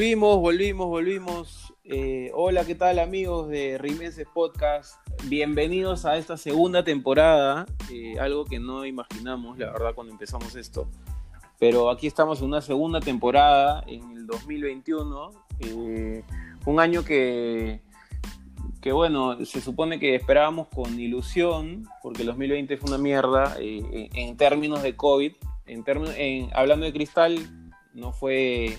Volvimos, volvimos, volvimos. Eh, hola, ¿qué tal amigos de Rimenses Podcast? Bienvenidos a esta segunda temporada, eh, algo que no imaginamos, la verdad, cuando empezamos esto. Pero aquí estamos en una segunda temporada, en el 2021, eh, un año que, que, bueno, se supone que esperábamos con ilusión, porque el 2020 fue una mierda en términos de COVID. En términos, hablando de cristal, no fue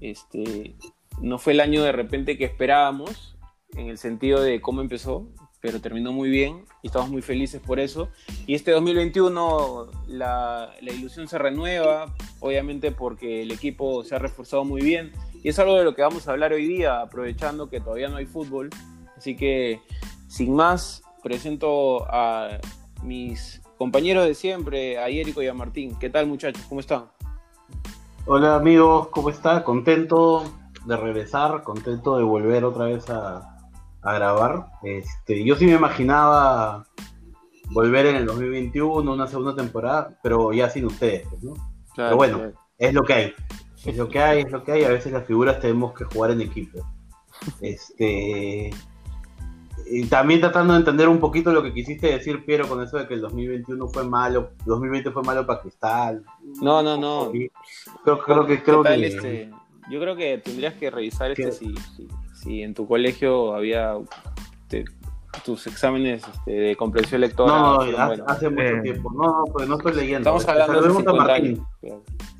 este, no fue el año de repente que esperábamos, en el sentido de cómo empezó, pero terminó muy bien y estamos muy felices por eso. Y este 2021 la, la, ilusión se renueva, obviamente porque el equipo se ha reforzado muy bien. Y es algo de lo que vamos a hablar hoy día, aprovechando que todavía no hay fútbol. Así que, sin más, presento a mis compañeros de siempre, a Érico y a Martín. ¿Qué tal muchachos? ¿Cómo están? Hola amigos, ¿cómo está? Contento de regresar, contento de volver otra vez a, grabar. Este, yo sí me imaginaba volver en el 2021, una segunda temporada, pero ya sin ustedes, pues, ¿no? pero bueno, es lo que hay. Es lo que hay, es lo que hay. A veces las figuras tenemos que jugar en equipo. Este, y también tratando de entender un poquito lo que quisiste decir, Piero, con eso de que el 2021 fue malo, 2020 fue malo para Cristal. No, no, no. Creo, creo que... Creo que este, yo creo que tendrías que revisar este si, si, en tu colegio había tus exámenes este, de comprensión lectora. No, no, hace, mucho eh. tiempo. No, no, pues no estoy leyendo. Estamos hablando de a Martín.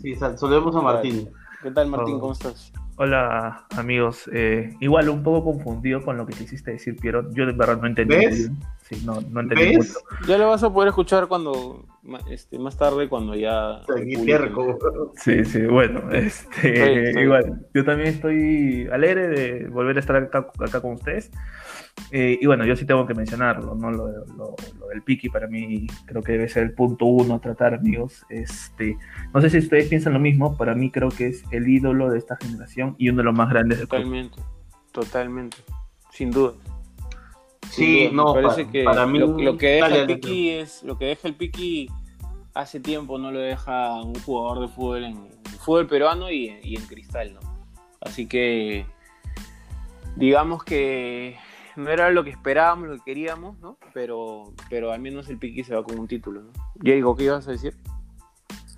Sí, saludemos a Martín. ¿Qué tal, Martín? ¿Cómo estás? Hola amigos, eh, igual un poco confundido con lo que quisiste decir, Piero. Yo de verdad no entendí. ¿Ves? Sí, no, no entendí mucho. Ya lo vas a poder escuchar cuando este, más tarde cuando ya. Sí, sí, bueno, este, igual. Yo también estoy alegre de volver a estar acá, con ustedes. Eh, y bueno, yo sí tengo que mencionarlo, ¿no? Lo, del Piki para mí creo que debe ser el punto uno a tratar, amigos. Este, no sé si ustedes piensan lo mismo, para mí creo que es el ídolo de esta generación y uno de los más grandes Totalmente, totalmente, sin duda. Sí, no, parece que mí lo, que deja el Piki es lo que deja el Piki hace tiempo no lo deja un jugador de fútbol en, fútbol peruano y, en cristal, ¿no? Así que digamos que no era lo que esperábamos, lo que queríamos, ¿no? Pero, pero al menos el Piki se va con un título, ¿no? Diego, ¿qué ibas a decir?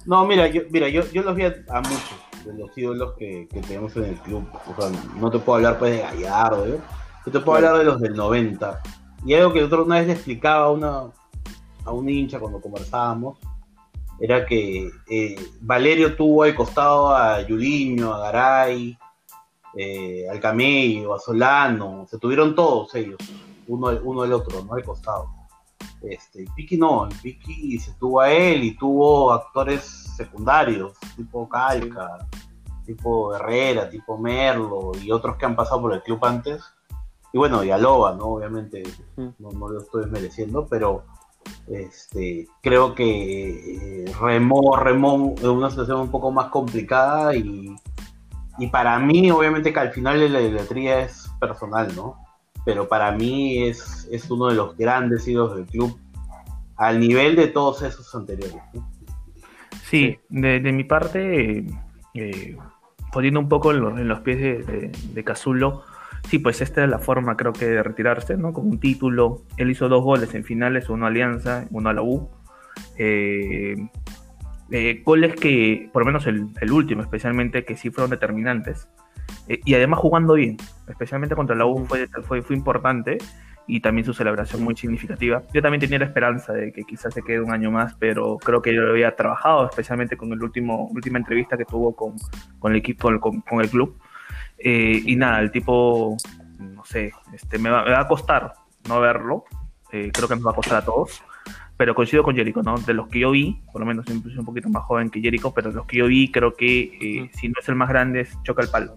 No, mira, yo, mira, yo, yo los vi a, muchos de los ídolos que, tenemos en el club. O sea, no te puedo hablar pues de Gallardo, ¿eh? Yo te puedo hablar de los del 90. Y algo que otro una vez le explicaba a, una, a un hincha cuando conversábamos, era que eh, Valerio tuvo al costado a Yuliño, a Garay, eh, al Camello, a Solano, se tuvieron todos ellos, uno, uno del otro, no al costado. Este, Piki no, Piki se tuvo a él y tuvo actores secundarios, tipo Calca, tipo Herrera, tipo Merlo y otros que han pasado por el club antes y bueno, y a Loba, ¿no? Obviamente no, lo estoy mereciendo, pero este, creo que eh, remó, remó en una situación un poco más complicada y, y para mí, obviamente que al final la idolatría es personal, ¿no? Pero para mí es, es uno de los grandes ídolos del club al nivel de todos esos anteriores. Sí, de, mi parte, eh, poniendo un poco en, los pies de, de, de Cazulo, sí, pues esta es la forma creo que de retirarse, ¿no? Con un título. Él hizo dos goles en finales, uno a Alianza, uno a la U. Eh, eh, goles que, por lo menos el, último especialmente, que sí fueron determinantes. Eh, y además jugando bien, especialmente contra la U fue, fue, importante y también su celebración muy significativa. Yo también tenía la esperanza de que quizás se quede un año más, pero creo que yo lo había trabajado, especialmente con el último última entrevista que tuvo con, con el equipo, con el club. Eh, y nada, el tipo, no sé, este, me, va, a costar no verlo. Eh, creo que nos va a costar a todos. Pero coincido con Jericho, ¿no? De los que yo vi, por lo menos siempre soy un poquito más joven que Jericho, pero de los que yo vi, creo que eh, si no es el más grande, choca el palo.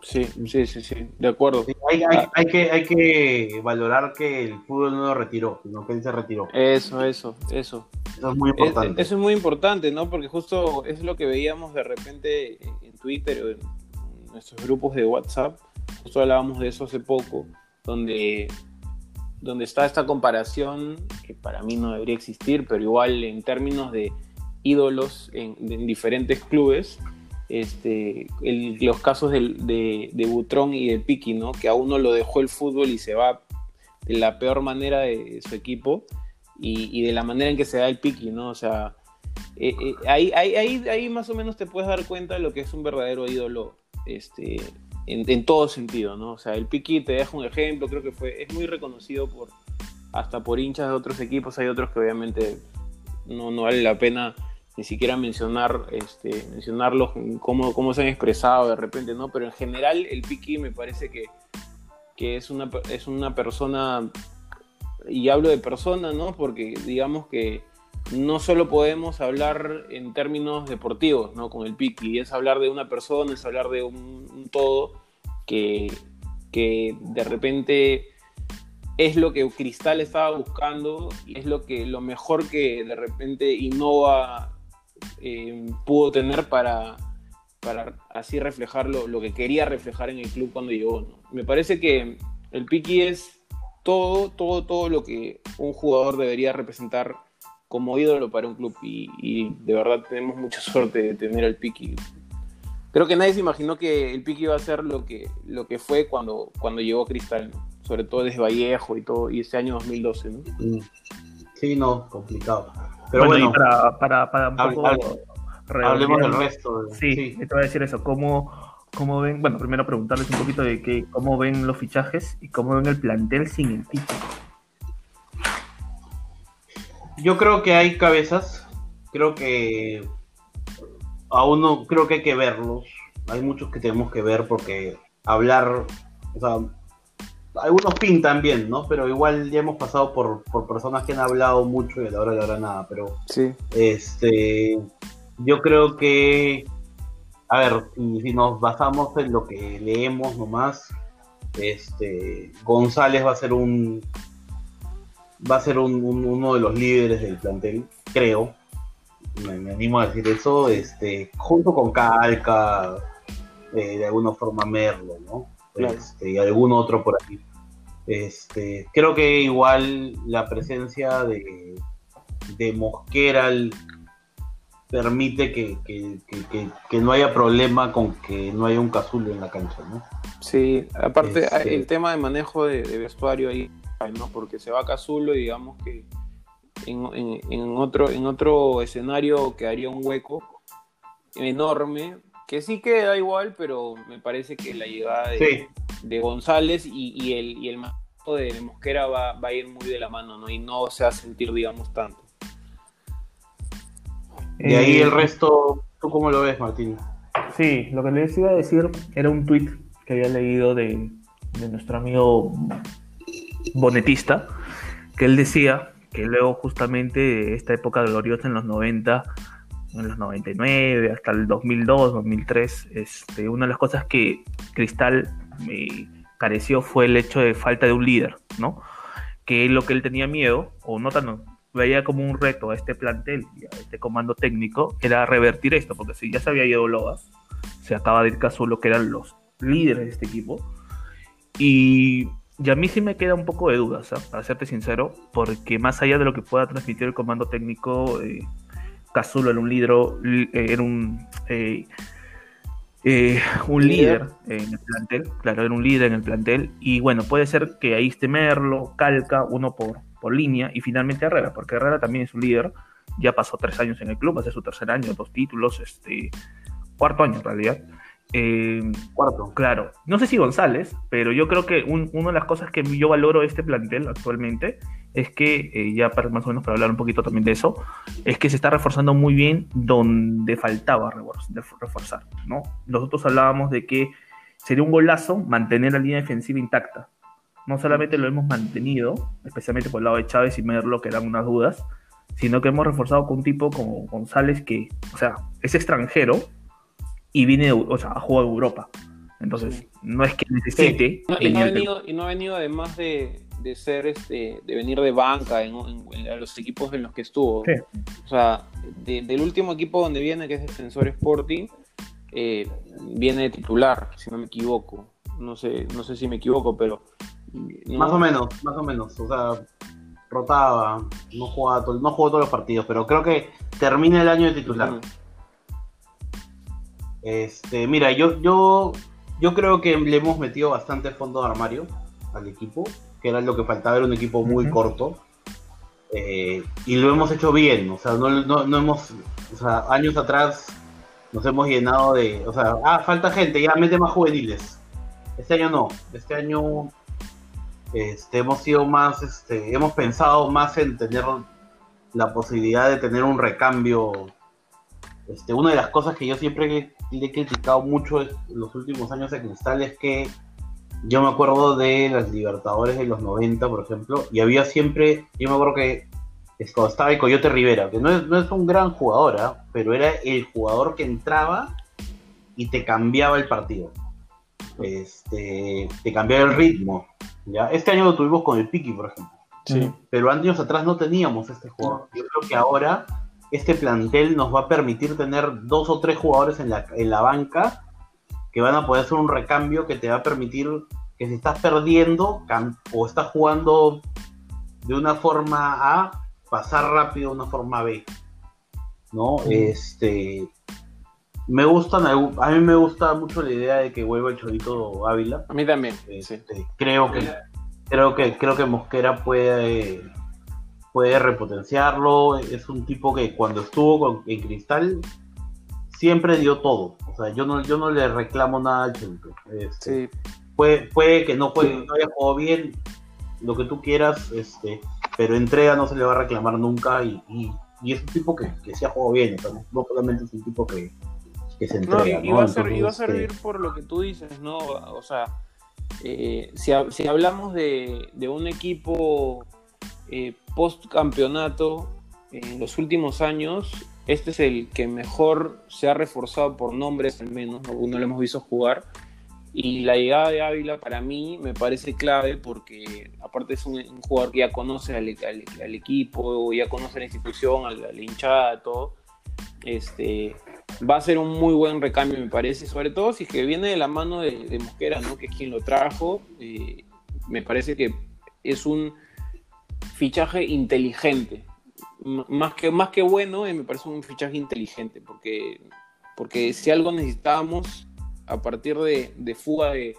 Sí, sí, sí, sí, de acuerdo. hay, hay, hay, que, hay que valorar que el fútbol no lo retiró, sino que él se retiró. Eso, eso, eso. Eso es muy importante. eso es muy importante, ¿no? Porque justo es lo que veíamos de repente en Twitter o en nuestros grupos de WhatsApp, justo hablábamos de eso hace poco, donde, donde está esta comparación, que para mí no debería existir, pero igual en términos de ídolos en, diferentes clubes, este, los casos de, de, Butrón y de Piki, ¿no? Que a uno lo dejó el fútbol y se va de la peor manera de su equipo y, de la manera en que se da el Piki, ¿no? O sea, eh, eh, ahí, ahí, ahí, más o menos te puedes dar cuenta de lo que es un verdadero ídolo este, en, en, todo sentido, ¿no? O sea, el Piki te deja un ejemplo, creo que fue, es muy reconocido por hasta por hinchas de otros equipos, hay otros que obviamente no, no vale la pena ni siquiera mencionar, este, mencionarlos, cómo, cómo se han expresado de repente, ¿no? Pero en general el Piki me parece que, que es, una, es una persona, y hablo de persona, ¿no? Porque digamos que no solo podemos hablar en términos deportivos, ¿no? Con el Piki, es hablar de una persona, es hablar de un, todo que, que de repente es lo que Cristal estaba buscando y es lo que lo mejor que de repente Innova eh, pudo tener para, para así reflejar lo, que quería reflejar en el club cuando llegó. Me parece que el Piki es todo, todo, todo lo que un jugador debería representar como ídolo para un club y, de verdad tenemos mucha suerte de tener al Piki. Creo que nadie se imaginó que el Piki iba a ser lo que, lo que fue cuando, cuando llegó Cristal, sobre todo desde Vallejo y todo, y ese año 2012. ¿no? Sí, no, complicado. Pero bueno, para, para, un poco. hablemos del resto. sí, te voy a decir eso. ¿Cómo, ¿Cómo ven? Bueno, primero preguntarles un poquito de que, cómo ven los fichajes y cómo ven el plantel sin el título. Yo creo que hay cabezas. Creo que aún no, creo que hay que verlos. Hay muchos que tenemos que ver porque hablar, o sea, algunos pintan bien, ¿no? Pero igual ya hemos pasado por, personas que han hablado mucho y a la hora de la hora nada, pero sí. este yo creo que a ver, si, nos basamos en lo que leemos nomás, este González va a ser un va a ser uno de los líderes del plantel, creo. Me, animo a decir eso, este, junto con Calca, eh, de alguna forma Merlo, ¿no? Este, y algún otro por ahí. Este, creo que igual la presencia de, de Mosquera permite que, no haya problema con que no haya un casulo en la cancha, ¿no? Sí, aparte este el tema de manejo de, vestuario ahí, ¿no? Porque se va Casulo y digamos que en, otro, en otro escenario quedaría un hueco enorme que sí queda igual, pero me parece que la llegada de, González y, el, y el de Mosquera va, a ir muy de la mano, ¿no? Y no se va a sentir, digamos, tanto. Y ahí el resto, ¿tú cómo lo ves, Martín? Sí, lo que les iba a decir era un tweet que había leído de, de nuestro amigo bonetista, que él decía que luego justamente esta época gloriosa en los 90 en los 99 hasta el 2002, 2003, este, una de las cosas que Cristal me careció fue el hecho de falta de un líder, ¿no? Que lo que él tenía miedo, o no tan, veía como un reto a este plantel a este comando técnico, era revertir esto, porque si ya se había ido Loa, se acaba de ir Casulo, que eran los líderes de este equipo, y, a mí sí me queda un poco de dudas, para serte sincero, porque más allá de lo que pueda transmitir el comando técnico, eh, Cazulo era un líder, eh, era un, eh, eh, un líder en el plantel, claro, era un líder en el plantel, y bueno, puede ser que ahí esté Merlo, Calca, uno por, por línea, y finalmente Herrera, porque Herrera también es un líder, ya pasó tres años en el club, hace su tercer año, dos títulos, este, cuarto año en realidad. Cuarto. Claro, no sé si González, pero yo creo que una de las cosas que yo valoro de este plantel actualmente es que, eh, ya para, más o menos para hablar un poquito también de eso, es que se está reforzando muy bien donde faltaba reforzar, ¿no? Nosotros hablábamos de que sería un golazo mantener la línea defensiva intacta. No solamente lo hemos mantenido, especialmente por el lado de Chávez y Merlo, que eran unas dudas, sino que hemos reforzado con un tipo como González que, o sea, es extranjero y viene, o sea, a jugar Europa. Entonces, no es que necesite. y, no ha venido, y no ha venido además de, de ser este, de venir de banca en, los equipos en los que estuvo. O sea, del último equipo donde viene, que es Defensor Sporting, eh, viene de titular, si no me equivoco. No sé, no sé si me equivoco, pero. Más o menos, más o menos. O sea, rotaba, no jugaba, no jugó todos los partidos, pero creo que termina el año de titular. Este, mira, yo, yo, yo creo que le hemos metido bastante fondo de armario al equipo, que era lo que faltaba, era un equipo muy corto. Eh, y lo hemos hecho bien, o sea, no, no, hemos, o sea, años atrás nos hemos llenado de, o sea, ah, falta gente, ya mete más juveniles. Este año no, este año este, hemos sido más, este, hemos pensado más en tener la posibilidad de tener un recambio. Este, una de las cosas que yo siempre le he criticado mucho en los últimos años de Cristal es que yo me acuerdo de las Libertadores de los 90, por ejemplo, y había siempre, yo me acuerdo que estaba el Coyote Rivera, que no es, un gran jugador, ¿ah? pero era el jugador que entraba y te cambiaba el partido. Este, te cambiaba el ritmo. ¿ya? Este año lo tuvimos con el Piki, por ejemplo. Sí. Pero años atrás no teníamos este jugador. Yo creo que ahora este plantel nos va a permitir tener dos o tres jugadores en la, en la banca que van a poder hacer un recambio que te va a permitir que si estás perdiendo o estás jugando de una forma A, pasar rápido a una forma B. ¿No? Este. Me gustan, a mí me gusta mucho la idea de que vuelva el Chorito Ávila. A mí también. Este, creo que creo que creo que Mosquera puede puede repotenciarlo. Es un tipo que cuando estuvo en Cristal siempre dio todo. O sea, yo no, yo no le reclamo nada al Chorito. Este, puede, puede que no, puede, no haya jugado bien, lo que tú quieras, este, pero entrega no se le va a reclamar nunca y, y, es un tipo que, que se ha jugado bien, no solamente es un tipo que, que se entrega. y, va a servir este por lo que tú dices, ¿no? O sea, eh, si, si, hablamos de, de un equipo eh, post campeonato en los últimos años, este es el que mejor se ha reforzado por nombres, al menos, no, lo hemos visto jugar y la llegada de Ávila para mí me parece clave porque aparte es un, jugador que ya conoce al, equipo, ya conoce la institución, a la, hinchada, todo. Este, va a ser un muy buen recambio me parece, sobre todo si es que viene de la mano de, Mosquera, ¿no? que es quien lo trajo. Eh, me parece que es un fichaje inteligente. más que, más que bueno, eh, me parece un fichaje inteligente porque, porque si algo necesitábamos a partir de, fuga de,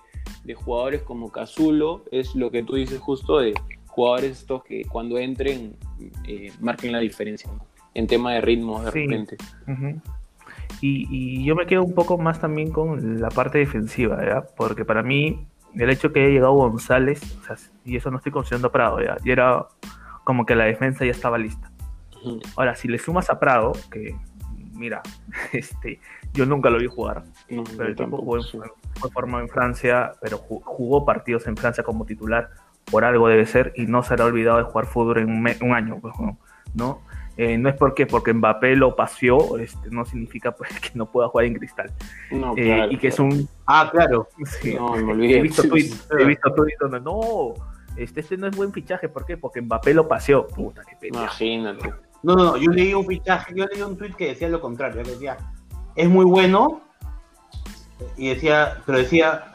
jugadores como Cazulo, es lo que tú dices justo de jugadores estos que cuando entren eh, marquen la diferencia en tema de ritmo de repente. y, yo me quedo un poco más también con la parte defensiva, ¿ya? porque para mí el hecho que haya llegado González, y eso no estoy considerando a Prado, ¿ya? y era como que la defensa ya estaba lista. Ahora, si le sumas a Prado, que mira, este, yo nunca lo vi jugar, pero el tipo jugó fue formado en Francia, pero jugó partidos en Francia como titular, por algo debe ser, y no se ha olvidado de jugar fútbol en un, año, pues, ¿no? Eh, no es porque porque Mbappé lo paseó, este, no significa pues, que no pueda jugar en cristal. Eh, y que es un... Ah, claro. no, me olvidé. He visto tweets, he visto donde no, este, este no es buen fichaje, ¿por qué? Porque Mbappé lo paseó. Puta, qué pena. Imagínate. No, no, no, yo leí un fichaje, yo leí un tweet que decía lo contrario, que decía, es muy bueno, y decía, pero decía,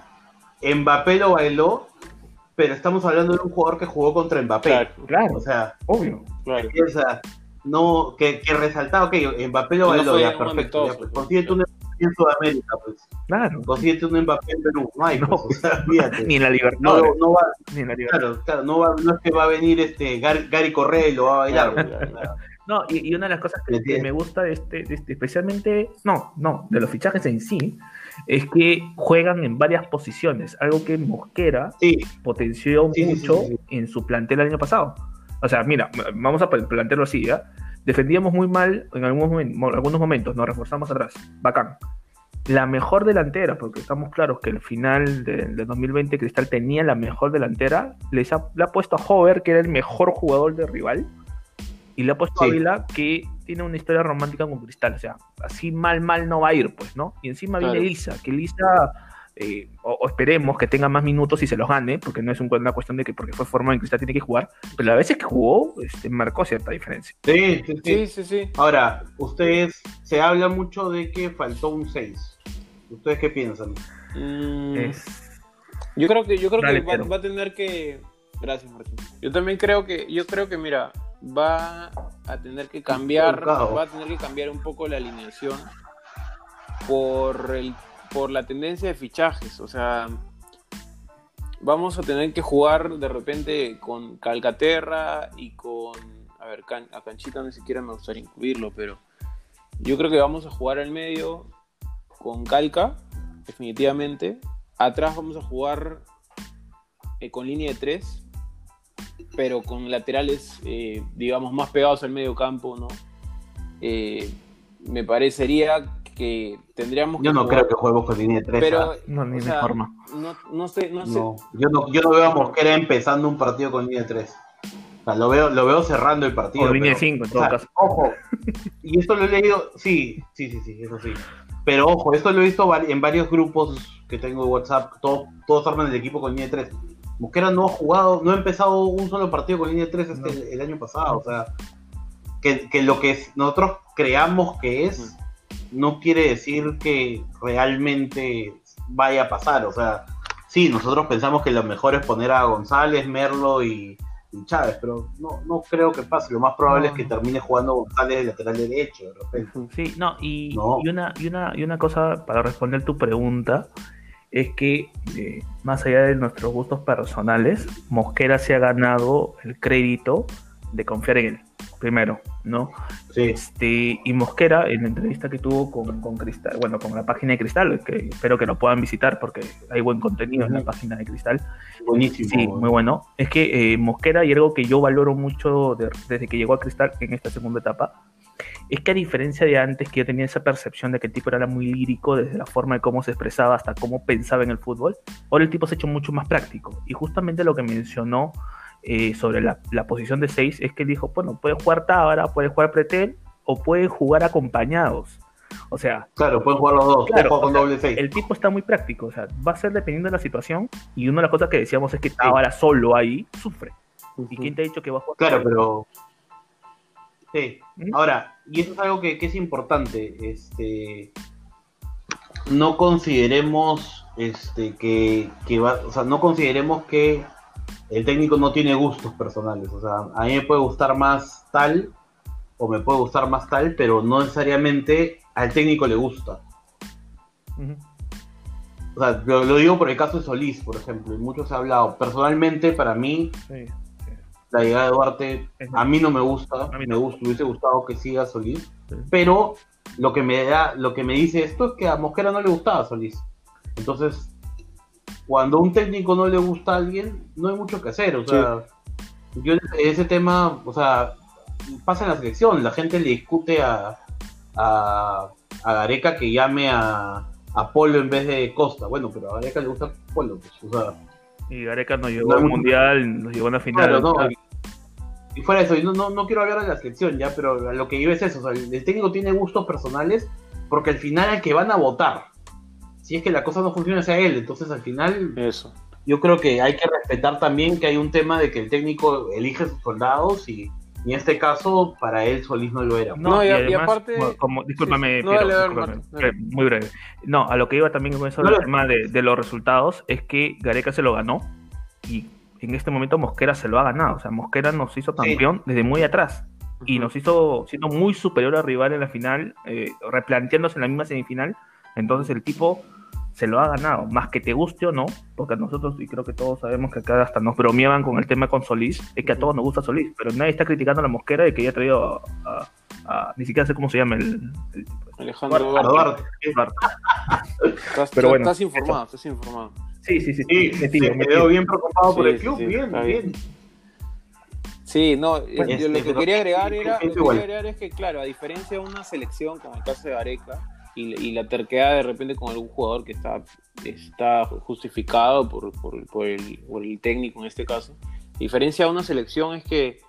Mbappé lo bailó, pero estamos hablando de un jugador que jugó contra Mbappé. Claro, O sea, obvio. Claro. O sea, no, que, que resaltaba, ok, Mbappé lo bailó, ya, perfecto. Ya, pues, consíguete un Mbappé en Sudamérica, pues. Claro. Consíguete un Mbappé en Perú, no hay, pues, o sea, Ni en la libertad. No, no va, Ni en la libertad. Claro, claro, no, va, no es que va a venir este Gary, Gary Correa y lo va a bailar. Claro. No, y, una de las cosas que, me gusta de este, de este, especialmente, no, no, de los fichajes en sí, es que juegan en varias posiciones, algo que Mosquera potenció mucho en su plantel el año pasado. O sea, mira, vamos a plantearlo así, ¿ya? Defendíamos muy mal en algunos, algunos momentos, nos reforzamos atrás, bacán. La mejor delantera, porque estamos claros que el final del de 2020 Cristal tenía la mejor delantera, les ha, le ha puesto a Hover, que era el mejor jugador de rival, y le ha puesto a Ávila que tiene una historia romántica con Cristal. O sea, así mal, mal no va a ir, pues, ¿no? Y encima viene Lisa, que Lisa, eh, o, esperemos que tenga más minutos y se los gane, porque no es una cuestión de que porque fue formado en Cristal tiene que jugar, pero a veces que jugó, este, marcó cierta diferencia. Sí sí sí. sí, Ahora, ustedes, se habla mucho de que faltó un 6. ¿Ustedes qué piensan? Mm, yo creo que, yo creo que va, va, a tener que. Gracias, Martín. Yo también creo que, yo creo que, mira, va a tener que cambiar, va a tener que cambiar un poco la alineación. por, el, por la tendencia de fichajes. O sea, vamos a tener que jugar de repente con Calcaterra y con. A ver, a Canchita ni siquiera me gustaría incluirlo, pero yo creo que vamos a jugar al medio con Calca, definitivamente. Atrás vamos a jugar eh, con línea de tres, pero con laterales, eh, digamos, más pegados al medio campo, ¿no? Eh, me parecería que tendríamos Yo no creo que juguemos con línea de tres. Pero. No, ni de forma. No, no sé, no sé. No, yo no, yo no veo a Mosquera empezando un partido con línea de 3. O sea, lo veo, lo veo cerrando el partido. O línea de 5 en o todo sea, caso. Ojo, y esto lo he leído, sí, sí, sí, sí, eso sí. Pero ojo, esto lo he visto en varios grupos que tengo de WhatsApp, todos, todos arman el equipo con línea de 3. Mosquera no ha jugado, no ha empezado un solo partido con línea de 3 este, No. el, el año pasado. O sea, que, que lo que es- nosotros creamos que es, no quiere decir que realmente vaya a pasar. O sea, sí, nosotros pensamos que lo mejor es poner a González, Merlo y, y Chávez, pero no, no creo que pase. Lo más probable No, es que termine jugando González de lateral derecho, de repente. Sí, no, y, No. y una, y, una, y una cosa para responder tu pregunta es que eh, más allá de nuestros gustos personales, Mosquera se ha ganado el crédito de confiar en él, primero, ¿no? Sí, Este, y Mosquera, en la entrevista que tuvo con, con Cristal, bueno, con la página de Cristal, que espero que lo puedan visitar porque hay buen contenido en la página de Cristal, buenísimo. Sí, muy bueno. Es que eh, Mosquera, y algo que yo valoro mucho de- desde que llegó a Cristal en esta segunda etapa, es que a diferencia de antes, que yo tenía esa percepción de que el tipo era muy lírico, desde la forma de cómo se expresaba hasta cómo pensaba en el fútbol, ahora el tipo se ha hecho mucho más práctico. Y justamente lo que mencionó eh, sobre la, la posición de 6 es que él dijo, bueno, puede jugar Tábara, puede jugar Pretel, o pueden jugar acompañados. O sea, Claro, pueden jugar los dos, Claro, pueden jugar con sea, doble 6. el tipo está muy práctico, o sea, va a ser dependiendo de la situación. Y una de las cosas que decíamos es que Tábara solo ahí sufre. ¿Y quién te ha dicho que va a jugar? Claro, pero. Sí. ¿Mm? Ahora, y eso es algo que, que es importante. Este. No consideremos este que, que va, o sea, no consideremos que el técnico no tiene gustos personales. O sea, a mí me puede gustar más tal o me puede gustar más tal, pero no necesariamente al técnico le gusta. O sea, lo, lo digo por el caso de Solís, por ejemplo, y mucho se ha hablado. Personalmente, para mí, Sí, sí. la llegada de Duarte a mí no me gusta, A mí me, gusta, me hubiese gustado que siga Solís, Sí. pero lo que me da, lo que me dice esto es que a Mosquera no le gustaba Solís. Entonces, cuando a un técnico no le gusta a alguien, no hay mucho que hacer. O sea, yo ese tema, o sea, pasa en la selección, la gente le discute a, a, a Gareca que llame a, a Polo en vez de Costa. Bueno, pero a Gareca le gusta Polo, pues, o sea. Y Gareca nos llevó No, al mundial, nos llevó a la final. Claro, no. Y, fuera de eso, y no, no, no quiero hablar de la selección ya, pero lo que iba es eso. O sea, el, el técnico tiene gustos personales porque al final al que van a votar, si es que la cosa no funciona, sea él. Entonces al final Eso. yo creo que hay que respetar también que hay un tema de que el técnico elige sus soldados y, y en este caso para él Solís no lo era. No, No, y y, a- y además, aparte- como, discúlpame, sí, sí. No, Piero, dale, discúlpame, Martín, dale. muy breve. No, a lo que iba también con eso No, no. tema de, de los resultados es que Gareca se lo ganó y en este momento Mosquera se lo ha ganado. O sea, Mosquera nos hizo Sí. campeón desde muy atrás y nos hizo siendo muy superior al rival en la final, eh, replanteándose en la misma semifinal. Entonces el tipo se lo ha ganado, más que te guste o no, porque a nosotros, y creo que todos sabemos que acá hasta nos bromeaban con el tema con Solís, es que a todos nos gusta Solís, pero nadie está criticando a la mosquera de que haya traído a, a- a- ni siquiera sé cómo se llama el, este. Alejandro Duarte. Duarte. Estás, Pero bueno, estás informado, estás informado. Sí, sí, sí, Sí, sí, se metido, quedó metido. bien preocupado por el club, sí, sí, bien, bien. bien. Sí, no, eh, Bueno, yo este, lo que pero quería agregar era, lo que quería agregar es que, claro, a diferencia de una selección, como el caso de Areca, y, y la terquedad de repente con algún jugador que está, está justificado por, por- por el, por el técnico en este caso, a diferencia de una selección es que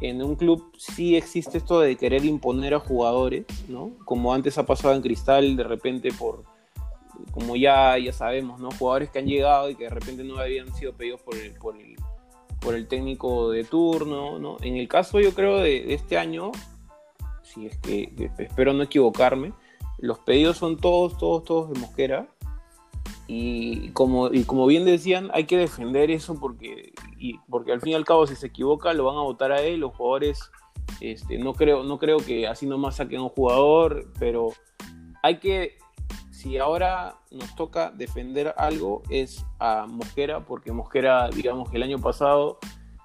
en un club sí existe esto de querer imponer a jugadores, ¿no? Como antes ha pasado en Cristal, de repente por, como ya, ya sabemos, ¿no? Jugadores que han llegado y que de repente no habían sido pedidos por el, por el, por el técnico de turno, ¿no? En el caso, yo creo, de, de este año, si es que espero no equivocarme, los pedidos son todos, todos, todos de Mosquera. Y como, y como bien decían, hay que defender eso porque, y, porque al fin y al cabo, si se equivoca, lo van a votar a él. Los jugadores, este, no, creo, no creo que así nomás saquen a un jugador, pero hay que si ahora nos toca defender algo es a Mosquera, porque Mosquera, digamos que el año pasado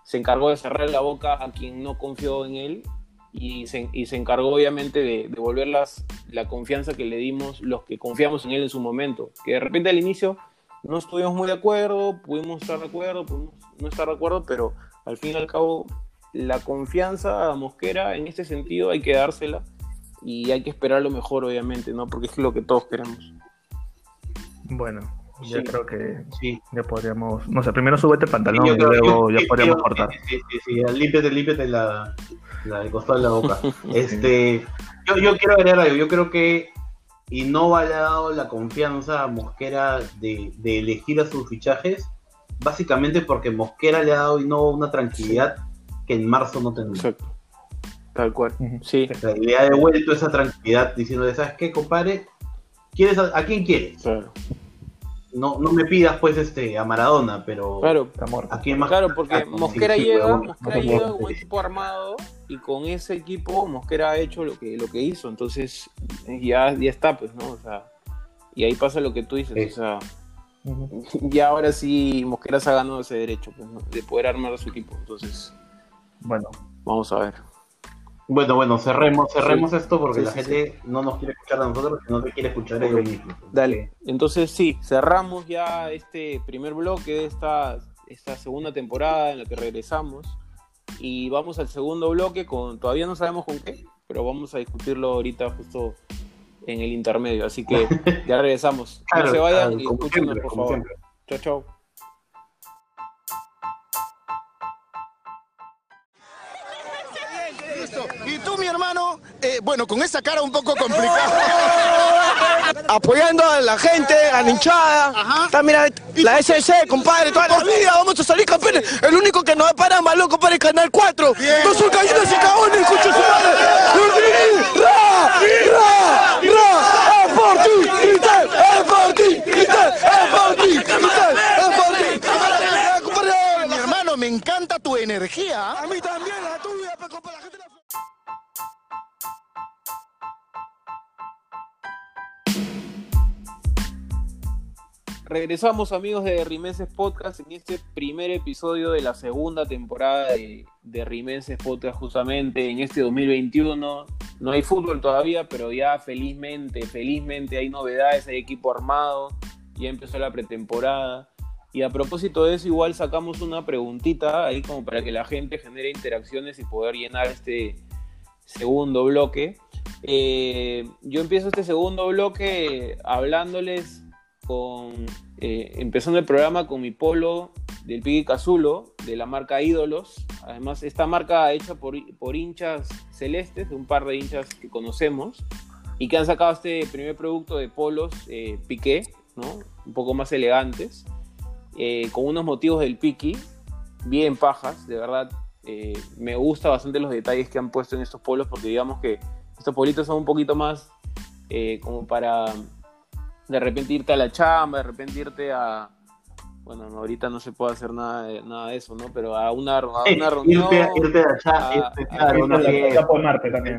se encargó de cerrar la boca a quien no confió en él y se, y se encargó obviamente de devolver la confianza que le dimos los que confiamos en él en su momento. Que de repente al inicio no estuvimos muy de acuerdo, pudimos estar de acuerdo, pudimos no estar de acuerdo, pero al fin y al cabo la confianza a Mosquera en este sentido hay que dársela y hay que esperar lo mejor obviamente, ¿no? Porque es lo que todos queremos. Bueno, yo creo que sí. ya podríamos, no sé, primero súbete el pantalón y luego ya podríamos cortar. Sí, sí, sí, límpiate, límpiate la, la del costado de la boca. este, yo, yo quiero agregar algo, yo creo que y no le ha dado la confianza a Mosquera de, de, elegir a sus fichajes, básicamente porque Mosquera le ha dado no una tranquilidad que en marzo no tenía. Exacto. Tal cual. Sí. le ha devuelto esa tranquilidad diciendo, ¿sabes qué, compadre? ¿Quieres a, a quién quieres? Claro no, no me pidas pues este a Maradona, pero claro, ¿a más? Claro, porque Mosquera llega, Mosquera llega con un equipo armado y con ese equipo Mosquera ha hecho lo que lo que hizo, entonces ya, ya está pues, ¿no? O sea, y ahí pasa lo que tú dices, o sea, ya ahora sí Mosquera se ha ganado ese derecho pues, de poder armar a su equipo, entonces bueno, vamos a ver. Bueno, bueno, cerremos, cerremos esto porque la gente no nos quiere escuchar a nosotros, sino que quiere escuchar a ellos mismos. Dale. Entonces sí, cerramos ya este primer bloque de esta, esta segunda temporada en la que regresamos. Y vamos al segundo bloque con, todavía no sabemos con qué, pero vamos a discutirlo ahorita justo en el intermedio. Así que ya regresamos. no se vayan y escúchenos, por favor. Chao, chao. Eh, bueno, con esa cara un poco complicada. Apoyando a la gente, a la hinchada. Está, mira, la SS, compadre, toda la vida, vamos a salir campeones. El único que nos va a parar más loco para el Canal 4. Todos son gallinas y cagones, escucha su madre. ¡Ra! ¡Ra! ¡Ra! ¡Es por ti! ¡Grita! ¡Es por ti! ¡Grita! ¡Es por ti! ¡Grita! ¡Es por ti! Mi hermano, me encanta tu energía. A mí también, la tuya, Regresamos amigos de Rimenses Podcast en este primer episodio de la segunda temporada de, Rimenses Podcast justamente en este 2021. No hay fútbol todavía, pero ya felizmente, felizmente hay novedades, hay equipo armado, ya empezó la pretemporada. Y a propósito de eso, igual sacamos una preguntita ahí como para que la gente genere interacciones y poder llenar este segundo bloque. Eh, yo empiezo este segundo bloque hablándoles con, eh, empezando el programa con mi polo del Piqui Cazulo, de la marca Ídolos. Además, esta marca hecha por, por hinchas celestes, de un par de hinchas que conocemos, y que han sacado este primer producto de polos eh, piqué, ¿no? un poco más elegantes, eh, con unos motivos del Piqui, bien pajas, de verdad. me gusta bastante los detalles que han puesto en estos polos, porque digamos que estos politos son un poquito más como para de repente irte a la chamba, de repente irte a, bueno, ahorita no se puede hacer nada de, nada de eso, ¿no? Pero a una, a una reunión. Irte, irte a la irte, claro, una fiesta. por Marte también.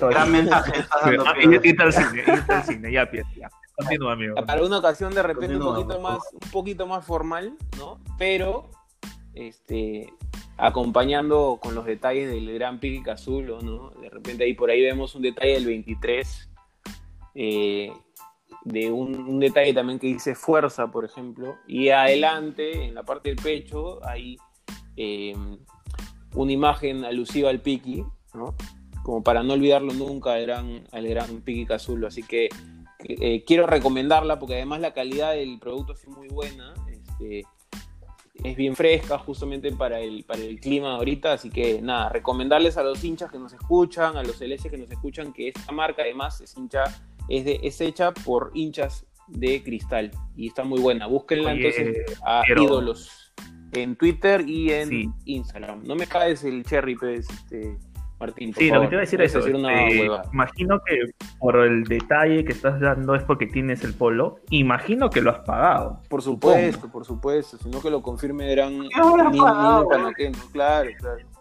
Gran mensaje estás dando. Irte al cine, irte al cine, ya, ya. Continúa, amigo. Para una ocasión de repente un poquito más, un poquito más formal, ¿no? Pero, este, acompañando con los detalles del Gran Pique Cazulo, ¿no? De repente ahí por ahí vemos un detalle del 23, eh, de un, detalle también que dice fuerza, por ejemplo, y adelante, en la parte del pecho, hay eh, una imagen alusiva al Piki, ¿no? como para no olvidarlo nunca al gran, al gran Piki Cazulo. Así que eh, quiero recomendarla porque además la calidad del producto es muy buena. Este, es bien fresca justamente para el, para el clima ahorita, así que nada, recomendarles a los hinchas que nos escuchan, a los celestes que nos escuchan, que esta marca además es hincha es, de, es hecha por hinchas de cristal y está muy buena. Búsquenla entonces a ídolos en Twitter y en Instagram. No me caes el cherry, pues, este, Martín. sí, lo que te iba a decir es eso. Este, imagino que por el detalle que estás dando es porque tienes el polo. Imagino que lo has pagado. Por supuesto, por supuesto. Si no que lo confirme eran ni, claro, claro. No,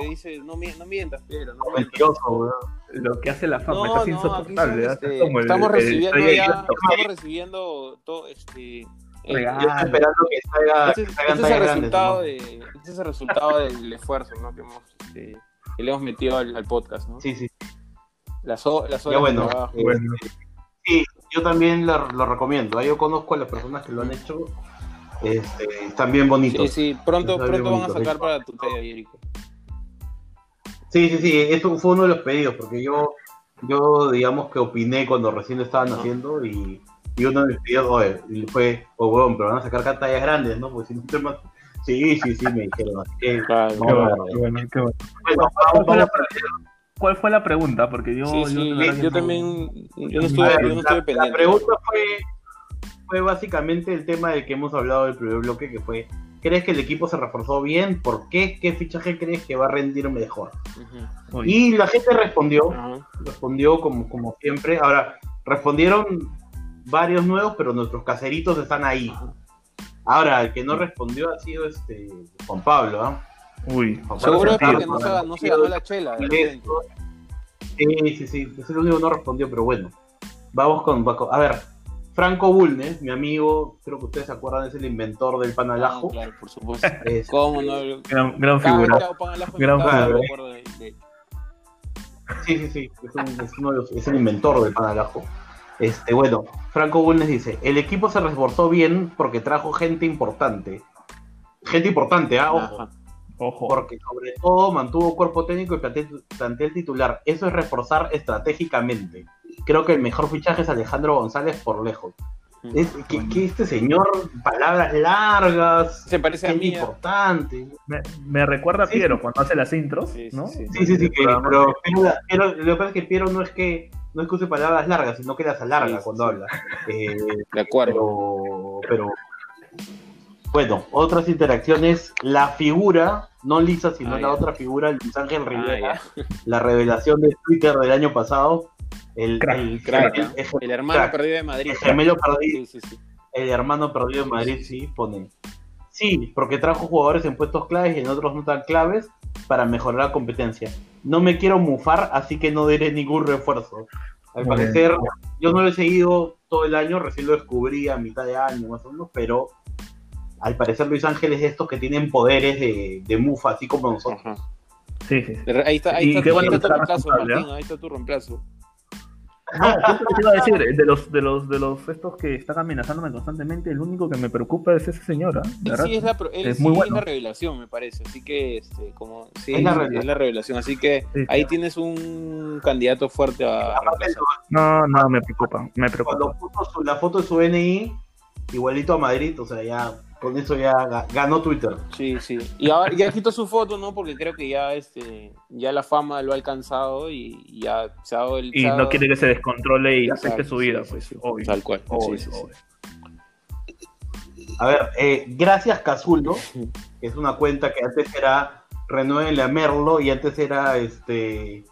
me dice, no, no mientas, pero no mentiroso. Lo que hace la fama No, no, insoportable. ¿eh? este, Es como el- estamos el- recibiendo ya, estamos recibiendo todo este el- Regalo. Yo estoy esperando que salga, este, que este es el grandes. resultado este es el resultado del esfuerzo ¿no? que hemos este, que le hemos metido al, al podcast ¿no? Sí, sí. las, las horas Ya bueno, de trabajo eh, Bueno. sí, yo también lo, lo recomiendo. Ahí Yo conozco a las personas que lo han hecho. Este, están bien sí bonitos. sí pronto Está bien pronto van a sacar para tu Jerico Sí, sí, sí, eso fue uno de los pedidos, porque yo, yo digamos que opiné cuando recién lo estaban haciendo y, y uno de mis pedidos oye, y fue, oh, weón, pero van a sacar tallas grandes, ¿no? Porque si no más... Sí, sí, sí, me dijeron. Así que, Claro. no, Qué no, bueno, no. qué bueno, bueno. Bueno, ¿Cuál vamos, vamos a pre- ¿Cuál fue la pregunta? Porque yo, sí sí no- también yo no estuve ver, yo no la, estuve la pendiente pregunta fue, fue básicamente el tema del que hemos hablado del primer bloque, que fue, ¿crees que el equipo se reforzó bien? ¿Por qué? ¿Qué fichaje crees que va a rendir mejor? Y la gente respondió, respondió como, como siempre. Ahora, respondieron varios nuevos, pero nuestros caseritos están ahí. Ahora, el que no respondió ha sido este Juan Pablo, ¿ah? Uy. Seguro es Santana, porque no se, no se ganó la chela. Sí, sí, sí, es el único que no respondió, pero bueno. Vamos con, a ver, Franco Bulnes, mi amigo, creo que ustedes se acuerdan, es el inventor del pan al Ah, claro por supuesto Es- cómo no Gran, figura. Gran figura. me acuerdo de- de- Sí, sí, sí, es, un- es uno de los- es el inventor del pan al ajo. Este, bueno, Franco Bulnes dice, el equipo se reforzó bien porque trajo gente importante. Gente importante, ah, ojo. Ajá. Ojo. Porque sobre todo mantuvo cuerpo técnico y plantel, plantel titular. Eso es reforzar estratégicamente. Creo que el mejor fichaje es Alejandro González por lejos. Es, que, que este señor, palabras largas, Se parece a mí. ¿eh? importante. Me, me recuerda a Sí, Piero cuando hace las intros, Sí, sí, ¿no? sí. Sí, sí, sí, que, pero, lo que pasa es que Piero no es que no es que use palabras largas, sino que las alarga Sí, sí, cuando sí. habla. Eh, De acuerdo. pero, pero bueno, otras interacciones, la figura, no Lisa, sino Ah, la ya. otra figura, Luis Ángel Ah, Rivera, la revelación de Twitter del año pasado, el, Crack, el, Crack, el- ¿no? el- El hermano crack, perdido de Madrid. el gemelo perdido, Sí, sí, sí. el hermano perdido de Madrid, sí, pone. Sí, porque trajo jugadores en puestos claves y en otros no tan claves para mejorar la competencia. No me quiero mufar, así que no diré ningún refuerzo. Al Muy bien. parecer, yo no lo he seguido todo el año, recién lo descubrí a mitad de año más o menos, pero al parecer Luis Ángel es de estos que tienen poderes de, de mufa, así como nosotros. Ajá. Sí, sí. Ahí está, ahí está, qué tu- bueno ahí está tu reemplazo, Martín. Ahí está tu reemplazo. No, justo lo que te iba a decir, de los, de los, de los estos que están amenazándome constantemente, el único que me preocupa es ese señor, ¿ah? Él sí es la, pro- él Es sí muy es bueno. la revelación, me parece. Así que, este, como, sí, Es la es revelación. la revelación. Así que Sí, ahí tienes un candidato fuerte a reemplazar. No, no, me preocupa, me preocupa. cuando puso su- la foto de su NI, igualito a Madrid, o sea, ya con eso ya ga- ganó Twitter. Sí, sí. Y ahora ya quitó su foto, ¿no? Porque creo que ya, este, ya la fama lo ha alcanzado y, ya se ha dado el. Y no quiere que se descontrole y Exacto, afecte su vida, sí, pues. sí, obvio. Tal cual. Obvio, Sí, sí, sí. obvio. A ver, eh, gracias Cazullo, que es una cuenta que antes era Renuévenle a Merlo y antes era este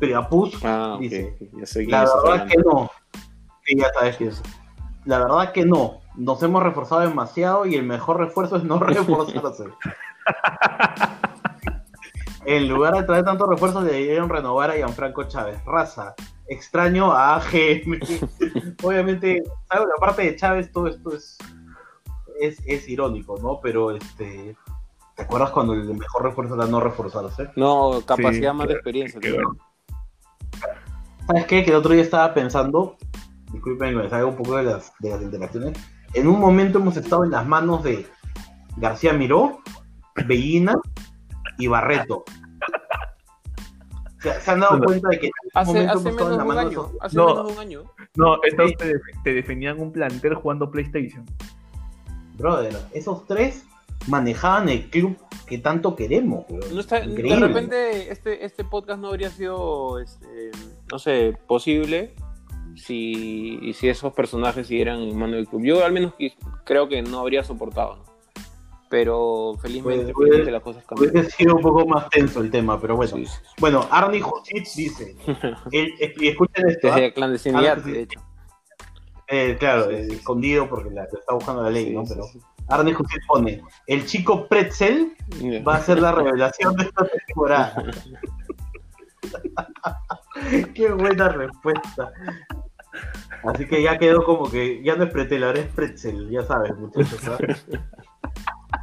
Priapus. Ah, ok. Dice, Ya sé La verdad hablando. que no. Sí, ya sabes que es. La verdad que no. Nos hemos reforzado demasiado y el mejor refuerzo es no reforzarse. en lugar de traer tantos refuerzos, deberían renovar a Gianfranco Chávez. Raza. Extraño a AGM. Obviamente, ¿sabes? la parte de Chávez, todo esto es, es, es irónico, ¿no? Pero este. ¿Te acuerdas cuando el mejor refuerzo era no reforzarse? No, capacidad Sí, más de experiencia. qué. ¿Sabes qué? Que el otro día estaba pensando, disculpen que me salga un poco de las, de las interacciones, en un momento hemos estado en las manos de García Miró, Bellina y Barreto. Se, se han dado cuenta de que en un Hace, momento hace hemos estado menos en de las un año. esos- Hace No. menos de un año. No, estos te, te definían un plantel jugando PlayStation. Brother, esos tres manejaban el club que tanto queremos. weón. No está, de repente este, este podcast no habría sido, este, no sé, posible si, y si esos personajes siguieran en mano del club. Yo al menos creo que no habría soportado, ¿no? Pero felizmente, Pues, felizmente las cosas cambian. Hubiese sido un poco más tenso el tema, pero bueno. Sí, sí. Bueno, Arnie Josit dice, el- y escuchen esto. Desde clandestinidad, Ah, sí. de hecho. Eh, claro, eh, escondido porque la, está buscando la ley, ¿no? Pero Arne José pone, el chico Pretzel va a ser la revelación de esta temporada. Qué buena respuesta. Así que ya quedó como que ya no es Pretel, ahora es Pretzel, ya sabes, muchachos. ¿sabes?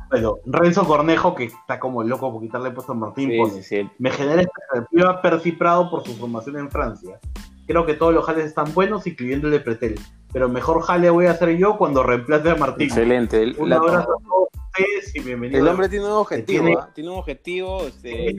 Bueno, Renzo Cornejo, que está como loco por quitarle puesto a Martín, Sí, pone, sí, sí. me genera expectativa Percy Prado por su formación en Francia. Creo que todos los jales están buenos, incluyendo el de Pretel. Pero mejor jale voy a hacer yo cuando reemplace a Martín. Excelente. El, Un la- abrazo a todos ustedes y bienvenidos. el hombre tiene un objetivo, tiene- ¿ah? tiene un objetivo, este,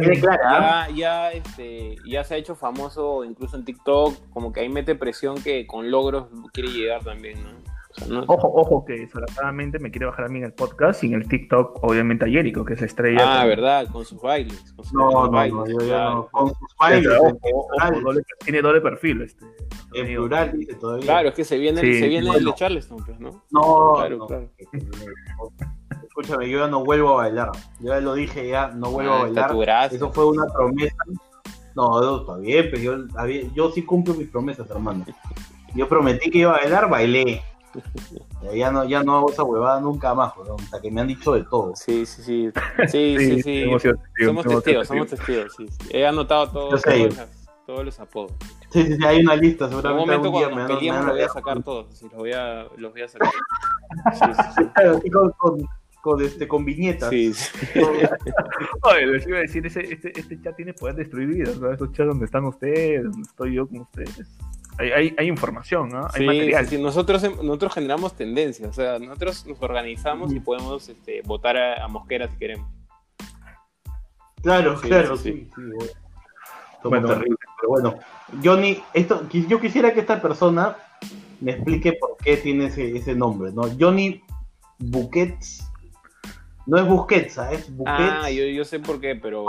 tiene clara, ¿ah? ya, ya, este, ya se ha hecho famoso incluso en TikTok, como que ahí mete presión que con logros quiere llegar también, ¿no? O sea, no- Ojo, ojo, que desgraciadamente me quiere bajar a mí en el podcast y en el TikTok, obviamente a Jericho, que es la estrella. Ah, con- verdad, con sus bailes. Con sus No, no, bailes, no, yo ya claro. no. Con sus bailes, Ojo, en ojo, doble- tiene doble perfil este. en amigo. plural dice todavía. Claro, es que se viene, Sí, se viene el de Charleston, pues, ¿no? No, Claro, no. claro. Escúchame, yo ya no vuelvo a bailar. Yo ya lo dije, ya no vuelvo a Ah, bailar. Eso fue una promesa. No, no, está bien, pero yo, había- yo sí cumplo mis promesas, hermano. Yo prometí que iba a bailar, bailé. Ya- Ya no, ya no hago esa huevada nunca más, weón. Hasta que me han dicho de todo. Sí, sí, sí. Sí, sí, sí. hemos sido testigos, Somos hemos sido testigos, somos testigos, sí. sí. He anotado todo- Yo sé. todos, los, todos los apodos. Sí, sí, sí, hay una lista, En un seguramente momento algún día cuando me nos peleemos los voy a sacar todos, sí, los voy a, los voy a sacar. Sí, sí, Así con, con, con, este, con viñetas. sí. sí, sí. Oye, les iba a decir, ese, este, este chat tiene poder destruir vidas, ¿no? Esos chats donde están ustedes, donde estoy yo con ustedes. Hay, hay, hay información, ¿no? Hay Sí, material. sí, sí, Nosotros, nosotros generamos tendencias, o sea, nosotros nos organizamos y podemos este, votar a, a Mosquera si queremos. Claro, Sí, claro, sí, sí. sí. sí, bueno. Somos Bueno, terribles, pero bueno. Johnny, esto, yo quisiera que esta persona me explique por qué tiene ese, ese nombre, ¿no? Johnny Buquets. No es Busquets, ¿ah? es Buquets. Ah, yo, yo sé por qué, pero...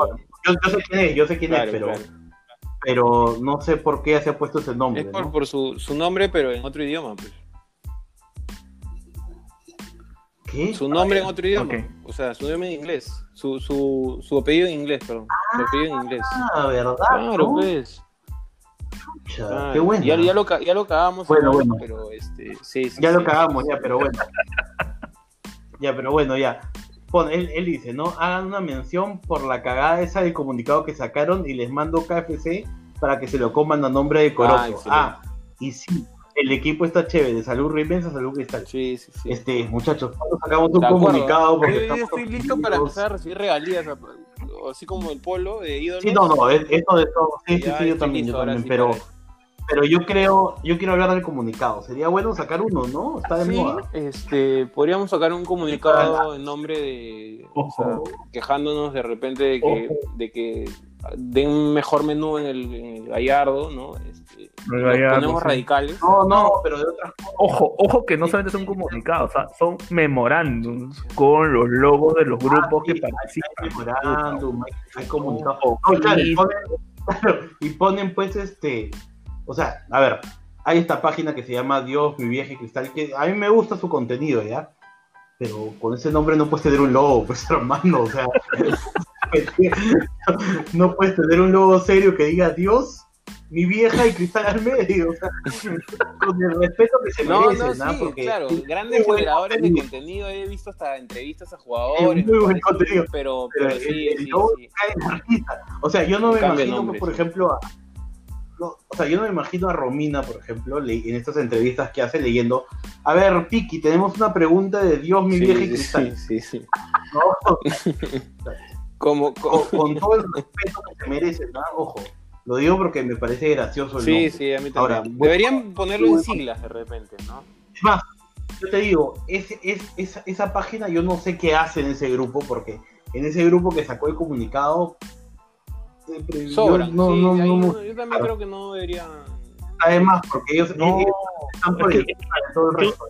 yo, yo sé quién es, yo sé quién Claro, es, pero, claro. Pero no sé por qué se ha puesto ese nombre. Es por, ¿no? por su, su nombre, pero en otro idioma, pues. ¿Qué? Su nombre en otro idioma. Ok. O sea, su nombre en inglés. Su, su, su apellido en inglés, perdón. Su apellido en inglés. Ah, ¿verdad? Claro, ¿no? pues. Qué bueno. Ya, ya lo, ya lo cagamos, Bueno, bueno. pero este, sí, sí, Ya lo cagamos, ya, pero bueno. ya, pero bueno, ya. Pon, él, él dice, ¿no? Hagan una mención por la cagada esa del comunicado que sacaron y les mando KFC para que se lo coman a nombre de Corozo. Ah. Ah, y sí, el equipo está chévere. Salud Rimensa, salud Cristal. Sí, sí, sí. Este, muchachos, ¿cuándo sacamos un De comunicado? Porque Yo- yo estamos estoy listo para empezar a recibir regalías, así como el polo de ídolos. Sí, no, no, es- esto de todo. Sí, sí, sí, yo también, listo, yo también. Pero, para- pero yo creo, yo quiero hablar del comunicado. Sería bueno sacar uno, ¿no? Está de Sí, moda. este, podríamos sacar un comunicado en nombre de, o sea, quejándonos de repente de que, de que den un mejor menú en el, en el Gallardo, ¿no? Este, En el nos Gallardo, ponemos sí. radicales. No, no, pero de otras Ojo, ojo que no solamente son comunicados, o sea, son memorándums con los logos de los grupos que sí, hay- participan. hay memorándum, hay, hay comunicados. Ojo, No, claro, y sí. ponen, claro, y ponen pues este, o sea, a ver, hay esta página que se llama Dios, mi viaje cristal, que a mí me gusta su contenido, ¿ya? Pero con ese nombre no puedes tener un logo, pues hermano, o sea, no puedes tener un logo serio que diga Dios, mi vieja y cristal al medio, o sea, con el respeto que se No, merece, no, ¿no? sí, Porque claro, es grandes generadores de contenido. he visto hasta entrevistas a jugadores, muy buen contenido. pero, Pero pero el- sí, el sí, logo sí. cae en la risa. O sea, yo no me imagino, nombre, por ejemplo, a, no, o sea, yo no me imagino a Romina, por ejemplo, en estas entrevistas que hace leyendo, a ver, Piki, tenemos una pregunta de Dios, mi Sí, vieja y sí, cristal. sí, sí. ¿no? Como, como- con, con todo el respeto que se merece, ¿no? Ojo, lo digo porque me parece gracioso el Sí, nombre. sí, a mí también. Ahora, Deberían ponerlo en siglas de repente, ¿no? Es más, yo te digo, es, esa página yo no sé qué hace en ese grupo, porque en ese grupo que sacó el comunicado... pero yo Sobran. no, sí, no, ahí no, no- no- yo también creo que no deberían. además, porque ellos, No, ellos están por de todo el resto.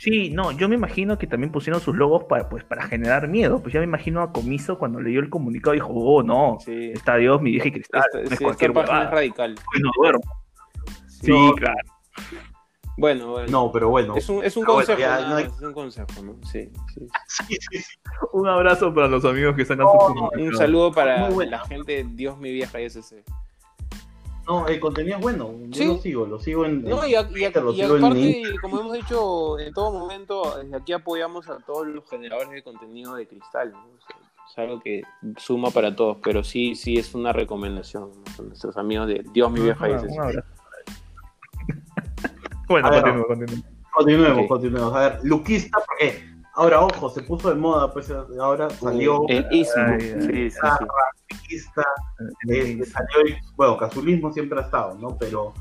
Sí, no, yo me imagino que también pusieron sus logos para, pues, para generar miedo. Pues ya me imagino a Comiso cuando leyó el comunicado dijo, oh no, Sí. está Dios, mi vieja y cristal, Esta, no es sí, esta cualquier página es huevada. radical. Hoy no duermo. Sí. Sí, No. claro. Bueno, bueno. No, pero bueno. Es un, es un Pero bueno, consejo, ya, no hay- es un consejo, ¿no? Sí, sí. Sí, sí, sí. Un abrazo para los amigos que están no, comunicados. Un saludo para la gente de Dios mi vieja SC. No, el contenido es bueno. Yo Sí. lo sigo, lo sigo en. No, y, a- y a- lo y sigo en aparte, como hemos dicho en todo momento, desde aquí apoyamos a todos los generadores de contenido de cristal. ¿no? O sea, es algo que suma para todos, pero sí, sí es una recomendación ¿no? Nuestros amigos de Dios, mi vieja. Dice. un abrazo. Bueno, ver, continúa, continúa. Continuemos, Ok. continuemos. A ver, Luquista, porque ahora, ojo, se puso de moda, pues ahora salió El ismo. Ay, Sí, sí, sí. Luquista, eh, salió, bueno, casulismo siempre ha estado, ¿no? Pero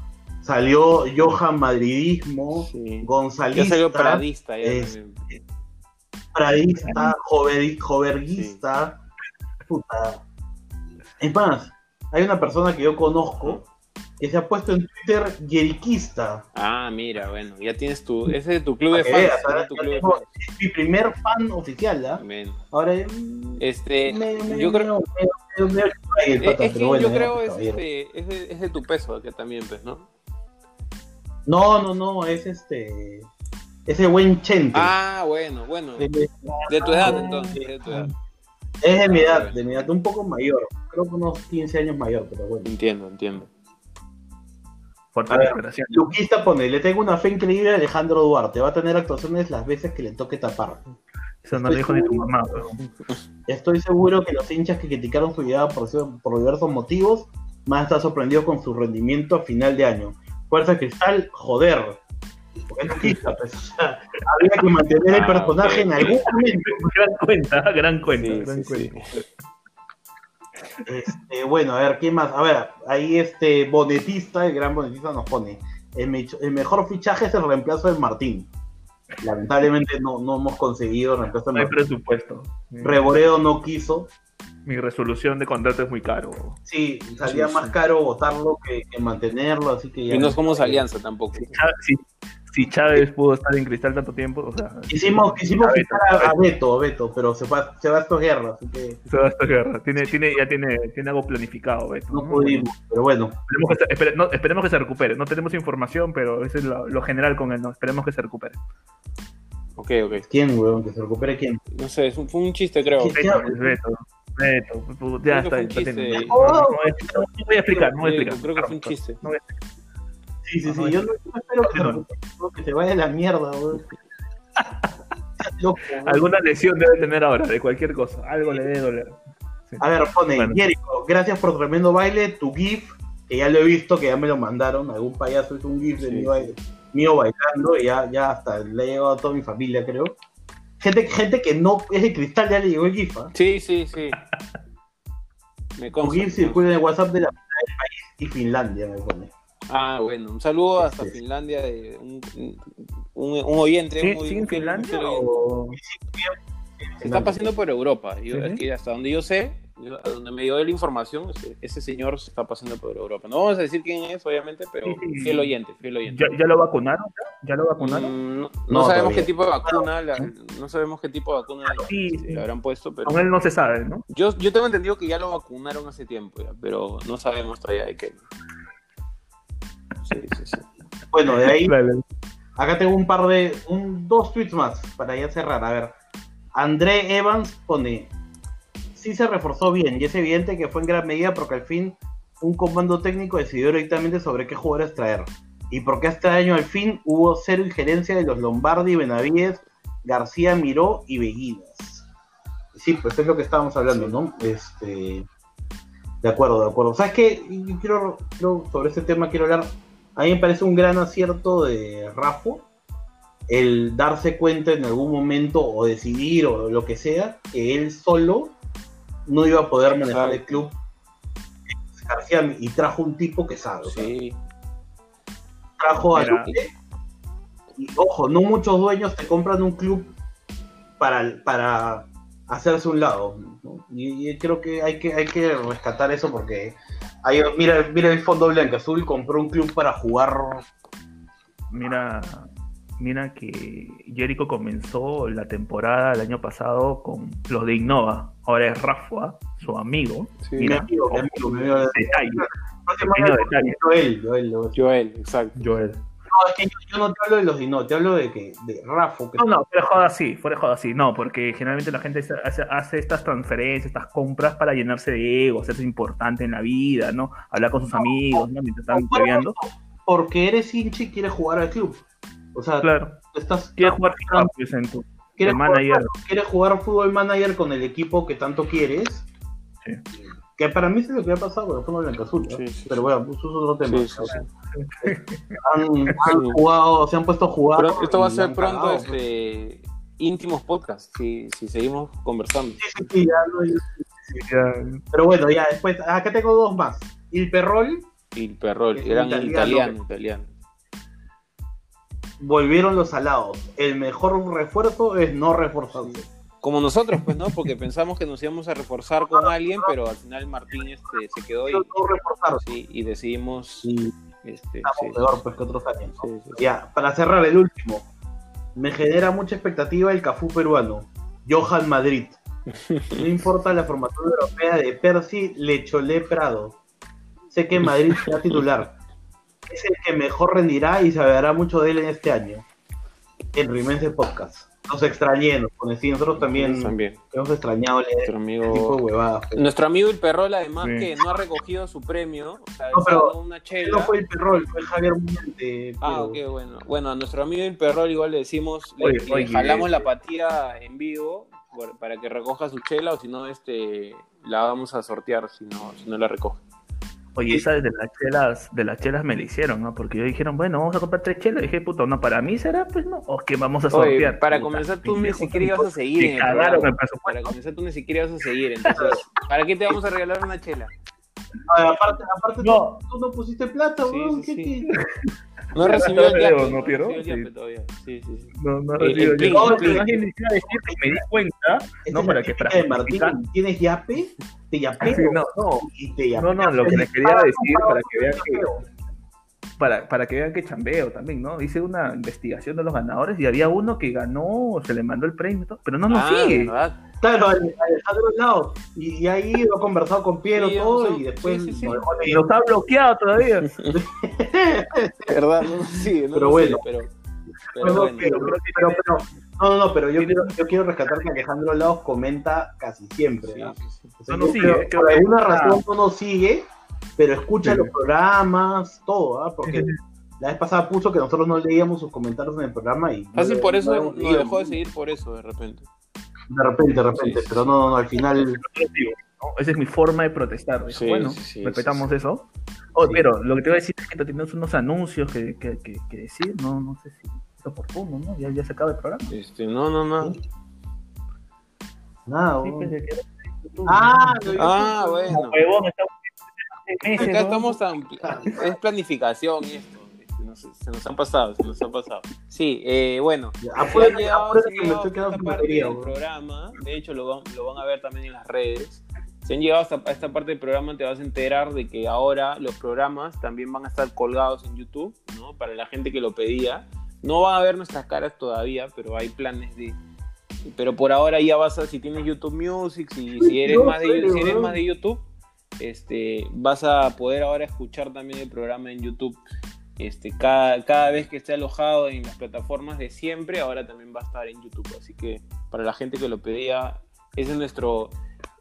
salió Johan Madridismo, Sí. Ya Gonzalista, salió Pradista. Ya es-. Pradista, jover- joverguista, puta. Es más, hay una persona que yo conozco que se ha puesto en Twitter yeriquista. Ah, mira, bueno, ya tienes tu. Ese es tu club de fans. Tu de fans. Es mi primer fan oficial, ¿ah? Amén. Ahora mm, Este, yo creo. Es, pata, es que bueno, yo creo pues, es, este, es, de, es de tu peso que también, pues, ¿no? No, no, no, es este. Ese buen Chente. Ah, bueno, bueno. Es De tu edad, entonces. De tu edad. de mi edad, de mi edad, un poco mayor. Creo que unos 15 años mayor, pero bueno. Entiendo, entiendo. Fuerte A ver, declaración. Luquista pone, le tengo una fe increíble a Alejandro Duarte. Va a tener actuaciones las veces que le toque tapar. Eso no lo dijo ni tu mamá, weón. Estoy seguro que los hinchas que criticaron su llegada por, por diversos motivos van a estar sorprendidos con su rendimiento a final de año. Fuerza Cristal, joder. Porque es Luquista, pues, o sea, había que mantener el Ah, personaje en algún momento. Gran cuenta, gran cuenta, Sí, gran sí, cuenta. sí. Este, bueno, a ver, ¿qué más? A ver, ahí este bonetista, el gran bonetista nos pone, el, me- el mejor fichaje es el reemplazo de Martín. Lamentablemente no, no hemos conseguido el reemplazo No de hay Martín. presupuesto. Reboreo no quiso. Mi resolución de contrato es muy caro. Sí, salía Sí, más caro votarlo que, que mantenerlo, así que ya. Y no somos alianza tampoco. Si si, Chávez pudo estar en cristal tanto tiempo, o sea, Quisimos, quisimos A Beto, fichar a, a a Beto, a Beto, pero se va, se va a estos guerras, así que se va a esta guerra. Tiene, tiene, ya tiene, tiene algo planificado, Beto, no pudimos. Pero bueno, Esperemos que, se, espere- no, esperemos que se recupere. No tenemos información, pero eso es lo, lo general con él. ¿no? Esperemos que se recupere. Ok, ok. ¿quién, weón? Que se recupere quién. No sé, es un- fue un chiste, creo. Beto, pues, Beto, Beto, pu- ya está. está No, no, no voy a explicar, no voy a explicar, no voy a Sí, explicar. creo que fue un chiste. No voy a explicar. Sí, sí, sí. Yo no, espero que ¿no? que se vaya a la mierda, weón. Loco, weón. Alguna lesión debe tener ahora, de cualquier cosa. Algo le debe doler. Sí. A ver, pone, Bueno. Jericho, gracias por tremendo baile, tu GIF, que ya lo he visto, que ya me lo mandaron, algún payaso hizo un GIF de mi baile- mío bailando, y ya, ya hasta le ha llegado a toda mi familia, creo. Gente, gente que no es de cristal ya le llegó el GIF, ¿ah? Sí, sí, sí. Me Tu consta, GIF me circula en el WhatsApp de la mitad del país y Finlandia, me pone. Ah, bueno, un saludo hasta Sí. Finlandia de un, un, un oyente. ¿Sí, un- sí en un fiel- un Finlandia o...? Se está paseando por Europa. Yo, Sí, sí. es que hasta donde yo sé, yo- a donde me dio la información, ese, ese señor se está pasando por Europa. No vamos a decir quién es, obviamente, pero Sí, sí. fiel oyente, fiel oyente. ¿Ya, ya lo vacunaron? ¿Ya, ¿Ya lo vacunaron? Mm, no, No, no sabemos todavía. qué tipo de vacuna, la- no sabemos qué tipo de vacuna Sí, le- sí. le habrán puesto, pero Con él no se sabe, ¿no? yo, yo tengo entendido que ya lo vacunaron hace tiempo, ya, pero no sabemos todavía de qué. Sí, sí, sí. Bueno, de ahí, Dale. acá tengo un par de, un, dos tweets más para ya cerrar. A ver, André Evans pone, sí se reforzó bien y es evidente que fue en gran medida porque al fin un comando técnico decidió directamente sobre qué jugadores traer. Y porque este año al fin hubo cero injerencia de los Lombardi, Benavides, García Miró y Beguinas. Sí, pues es lo que estábamos hablando, ¿no? Este, de acuerdo, de acuerdo. ¿Sabes qué? Yo quiero, quiero- sobre este tema quiero hablar. A mí me parece un gran acierto de Rafa el darse cuenta en algún momento o decidir o lo que sea que él solo no iba a poder manejar el club García y trajo un tipo que sabe. o sea, Sí, trajo a Mira. Luque y ojo, no muchos dueños te compran un club para, para hacerse un lado. ¿no? Y, y creo que hay que hay que rescatar eso porque hay, mira, mira el fondo blanco azul compró un club para jugar Mira, mira que Jericho comenzó la temporada el año pasado con los de Innova. Ahora es Rafa, su amigo. sí. Mira, amigo. Detalle. No Joel, Joel. Joel, exacto. Joel. Es que yo, no te hablo de los Dino, te hablo de que de Rafa. Que No, no, fuera de joda sí, fuera de joda sí. No, porque generalmente la gente hace, hace estas transferencias, estas compras para llenarse de ego, hacerse importante en la vida, ¿no? Hablar con sus amigos, ¿no? Mientras están bebiendo. Porque eres hincha y quieres jugar al club. O sea, Claro. estás, Quieres jugar pues, en tu quieres. Jugar, quieres jugar fútbol manager con el equipo que tanto quieres. Sí. Que para mí es lo que ha pasado con blanca-azul, ¿no? Sí, sí, Pero bueno, pues eso es otro tema. Han, han jugado, se han puesto a jugar. Pero esto va a ser pronto cagado, este íntimos podcast, si, si seguimos conversando. Sí, sí, sí, ya no- Pero bueno, ya después, acá tengo dos más. Il Perrol, el perrol, eran italiano. italiano, italiano. volvieron los salados. El mejor refuerzo es no reforzarse. Como nosotros, pues, ¿no? Porque pensamos que nos íbamos a reforzar con alguien, pero al final Martín este, se quedó y, sí, y decidimos Sí, este, estamos sí, peor pues que otros años. Ya, para cerrar el último. Me genera mucha expectativa el Cafú peruano. Johan Madrid. No importa la formación europea de Percy Lecholé Prado. Sé que Madrid será titular. Es el que mejor rendirá y se hablará mucho de él en este año. En Rimense Podcast. Nos extrañé, nos conocí. Nosotros también, También. hemos extrañado leer Nuestro este tipo amigo, de huevadas. pues. nuestro amigo el perrol, además, Sí. que no ha recogido su premio, o sea, No, pero una chela. no fue el perrol, fue Javier Muñante. Ah, ok, bueno. Bueno, a nuestro amigo el perrol igual le decimos, le, Oye, le oye, jalamos la patía en vivo por- para que recoja su chela o si no, este, la vamos a sortear si no, si no la recoge. Oye, esa de las chelas, de las chelas me la hicieron, ¿no? Porque yo dijeron, bueno, vamos a comprar tres chelas. Y dije, puto, no, para mí será, pues no. O que vamos a Oye, sortear. para Puta, comenzar, tú ni siquiera ibas a seguir en el cagaron programa. el presupuesto. Para comenzar, tú ni siquiera ibas a seguir. Entonces, ¿para qué te vamos a regalar una chela? Aparte, aparte No. tú, tú no pusiste plata, Sí, weón. sí, ¿qué- sí. No he recibido el yape, ¿no, Piero? recibido Sí. Sí, sí, sí. No, no El- recibo el No, a decir que me di cuenta, no para que Martín, ¿tienes yape? Te yapeo. Sí, no, no, te no, no, lo que les quería decir para que vean que para, para que vean que chambeo también, ¿no? Hice una investigación de los ganadores y había uno que ganó, se le mandó el premio, y todo, pero no nos Ah, sigue. ¿verdad? Claro, Ale- Alejandro Lao. Y, y ahí ha conversado con Piero Sí, todo sí, y después sí, sí, sí. Y nos ha bloqueado todavía. ¿Verdad? No no Pero bueno. pero, pero No, no, bueno. pero, pero- pero- no, no, no, pero yo quiero, yo quiero rescatar que Alejandro Laos comenta casi siempre. Sí, ¿no? sí, sí. O sea, No sigue, creo- por alguna razón no nos sigue, pero escucha Sí. los programas, todo, ¿ah? Porque Sí, la vez pasada puso que nosotros no leíamos sus comentarios en el programa y... Fácil no- por eso nos dejó de seguir por eso de repente. De repente, de repente, Sí, pero no, no, no, al final... ¿no? Esa es mi forma de protestar. Dijo, Sí, bueno, sí, respetamos sí, eso. Oh, Sí. Pero lo que te voy a decir es que tenemos unos anuncios que, que, que, que decir, no, no sé si es oportuno, ¿no? Ya, ya se acaba el programa. Este, no, no, no. Nada, pues, que- Ah, Ah, bueno. Huevón, estamos seis meses, Acá ¿no? estamos tan... Es planificación y esto. No sé, se nos han pasado, se nos han pasado. Sí, eh, bueno. Ya, Se han Apúrate, llegado, apúrate se han que me llegado estoy a quedando esta parte del weón. programa. De hecho, lo van, lo van a ver también en las redes. Si han llegado hasta a esta parte del programa, te vas a enterar de que ahora los programas también van a estar colgados en YouTube, ¿no? Para la gente que lo pedía. No van a ver nuestras caras todavía, pero hay planes de. Pero por ahora ya vas a, si tienes YouTube Music, si, si eres, No, más, de, serio, si eres más de YouTube, este, vas a poder ahora escuchar también el programa en YouTube. Este, cada, cada vez que esté alojado en las plataformas de siempre, ahora también va a estar en YouTube. Así que para la gente que lo pedía, ese es nuestro,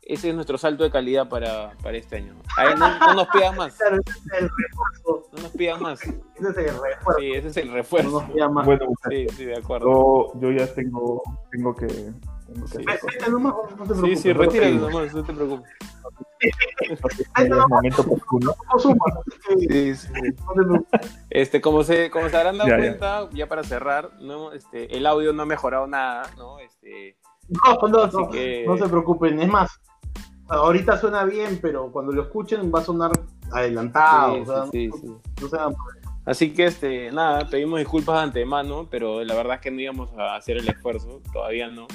ese es nuestro salto de calidad para, para este año. Ahí no, no nos pidan más, Claro, ese es el refuerzo. no nos pidan más. Ese es el refuerzo. Sí, ese es el No refuerzo. nos pida más. Bueno, Sí, sí, de acuerdo. yo, yo ya tengo, tengo que... Sí. nomás, no te Sí, preocupes. sí, no te retíralo preocupes. nomás, no te. Este, como se, como se habrán dado Ya, cuenta, ya. para cerrar, no, este, el audio no ha mejorado nada, ¿no? Este, No, no, que- no se preocupen. Es más, ahorita suena bien, pero cuando lo escuchen va a sonar adelantado. sí, o sea, sí, sí, sí. no se hagan Así que, este, nada, pedimos disculpas de antemano, pero la verdad es que no íbamos a hacer el esfuerzo, todavía no.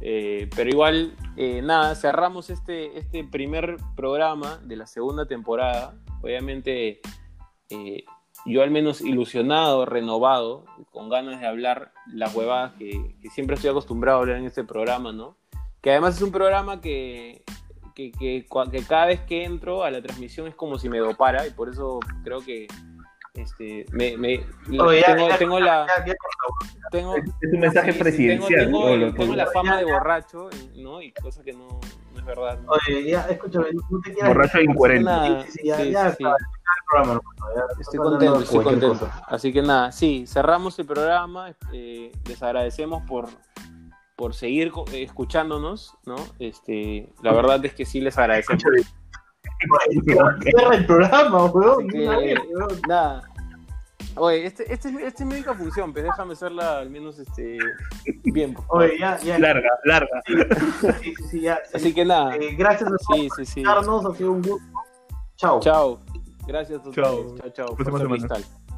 Eh, pero igual, eh, nada, cerramos este, este primer programa de la segunda temporada. Obviamente, eh, yo al menos ilusionado, renovado, con ganas de hablar las huevadas que, siempre estoy acostumbrado a hablar en este programa, ¿no? Que además es un programa que, que, que que cada vez que entro a la transmisión es como si me dopara y por eso creo que Este, me, me, Oye, ya, tengo, ya, tengo ya, la, ya, ya, tengo, Es un mensaje sí, sí, presidencial. tengo, tengo, Lo- tengo la ya, fama de ya. borracho, ¿no? Y cosa que no, no es verdad. ¿no? Oye, ya, escúchame, no te quieras. Borracho e incoherente. El Estoy contento, estoy contento. cosa. Así que nada, sí, cerramos el programa. eh, les agradecemos por, por seguir escuchándonos, ¿no? Este, la verdad es que sí les agradecemos. Cierra el programa, weón. nada. Oye, este, este, es mi- esta es mi única función, pero déjame hacerla al menos este, bien. por favor. Oye, ya, ya. Larga, larga. Sí, sí, sí, ya. Así que nada, Eh, gracias a todos sí, sí, sí. por ha sido un gusto. Chao. Chao. Gracias a ustedes. Chao. Chao, chao.